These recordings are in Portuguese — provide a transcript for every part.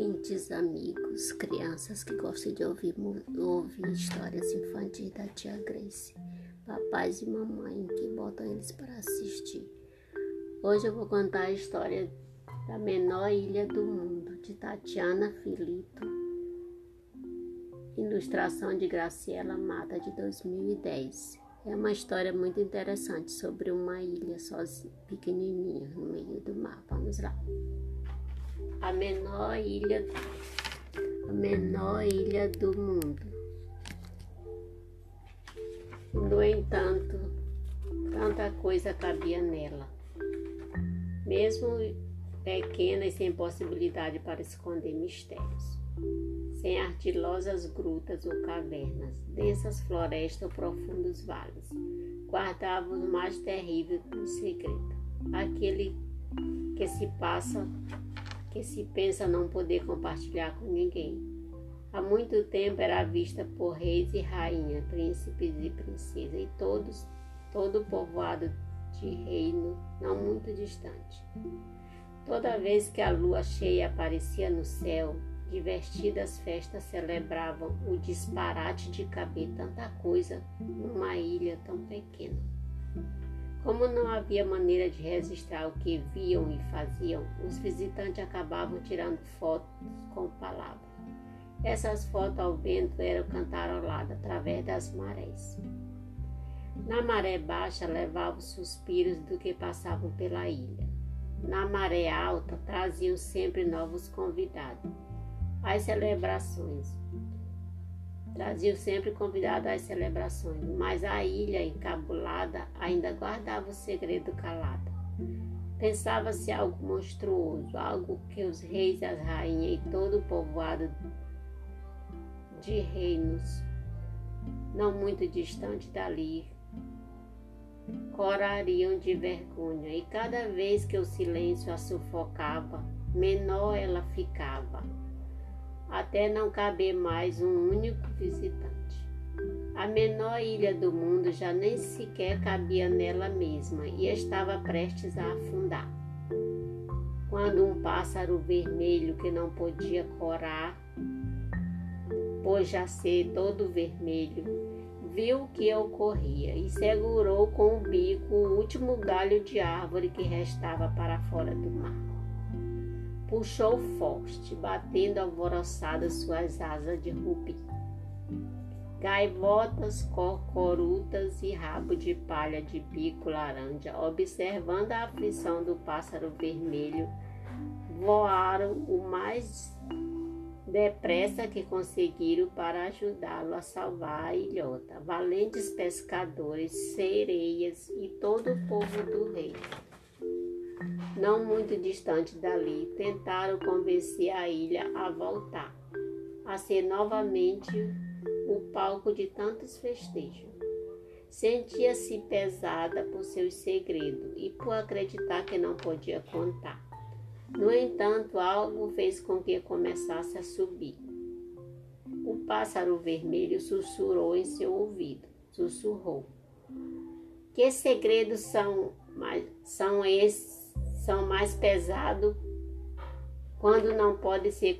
ouvintes, amigos, crianças que gostam de ouvir, ouvir histórias infantis da tia Grace, papais e mamãe que botam eles para assistir. Hoje eu vou contar a história da menor ilha do mundo, de Tatiana Filito, ilustração de Graciela Mata, de 2010. É uma história muito interessante sobre uma ilha sozinha, pequenininha, no meio do mar. Vamos lá a menor ilha, a menor ilha do mundo. No entanto, tanta coisa cabia nela. Mesmo pequena e sem possibilidade para esconder mistérios. Sem artilosas grutas ou cavernas, densas florestas ou profundos vales, guardava o mais terrível segredo, aquele que se passa que se pensa não poder compartilhar com ninguém. Há muito tempo era vista por reis e rainhas, príncipes e princesas, e todos, todo o povoado de reino não muito distante. Toda vez que a lua cheia aparecia no céu, divertidas festas celebravam o disparate de caber tanta coisa numa ilha tão pequena. Como não havia maneira de registrar o que viam e faziam, os visitantes acabavam tirando fotos com palavras. Essas fotos ao vento eram cantaroladas através das marés. Na maré baixa levavam suspiros do que passavam pela ilha. Na maré alta traziam sempre novos convidados. As celebrações Brasil sempre convidado às celebrações, mas a ilha encabulada ainda guardava o segredo calado. Pensava-se algo monstruoso, algo que os reis, as rainhas e todo o povoado de reinos, não muito distante dali, corariam de vergonha, e cada vez que o silêncio a sufocava, menor ela ficava até não caber mais um único visitante. A menor ilha do mundo já nem sequer cabia nela mesma e estava prestes a afundar. Quando um pássaro vermelho que não podia corar, pois já ser todo vermelho, viu o que ocorria e segurou com o bico o último galho de árvore que restava para fora do mar puxou forte, batendo alvoroçadas suas asas de rubi. Gaivotas, corcorutas e rabo de palha de bico laranja, observando a aflição do pássaro vermelho, voaram o mais depressa que conseguiram para ajudá-lo a salvar a ilhota. Valentes pescadores, sereias e todo o povo do rei não muito distante dali, tentaram convencer a ilha a voltar, a ser novamente o palco de tantos festejos. Sentia-se pesada por seus segredos e por acreditar que não podia contar. No entanto, algo fez com que começasse a subir. O pássaro vermelho sussurrou em seu ouvido, sussurrou. Que segredos são, são esses são mais pesados quando não pode ser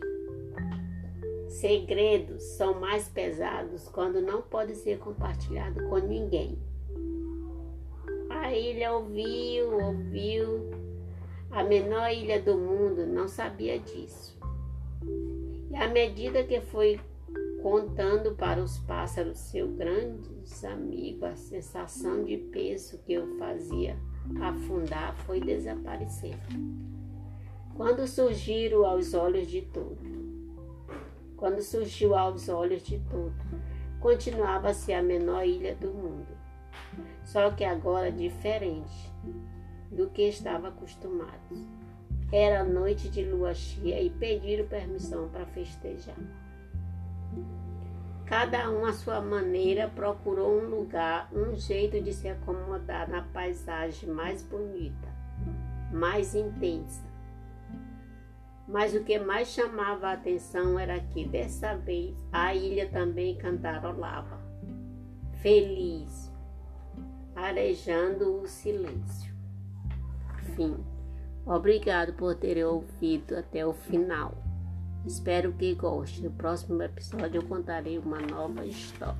segredos são mais pesados quando não pode ser compartilhado com ninguém. A ilha ouviu, ouviu. A menor ilha do mundo não sabia disso. E à medida que foi contando para os pássaros seu grandes amigos a sensação de peso que eu fazia afundar foi desaparecendo. Quando surgiram aos olhos de todo, quando surgiu aos olhos de todo, continuava-se a menor ilha do mundo, só que agora diferente do que estava acostumado. Era noite de lua cheia e pediram permissão para festejar. Cada um à sua maneira procurou um lugar, um jeito de se acomodar na paisagem mais bonita, mais intensa. Mas o que mais chamava a atenção era que dessa vez a ilha também cantarolava, feliz, arejando o silêncio. Fim. Obrigado por terem ouvido até o final. Espero que goste. No próximo episódio eu contarei uma nova história.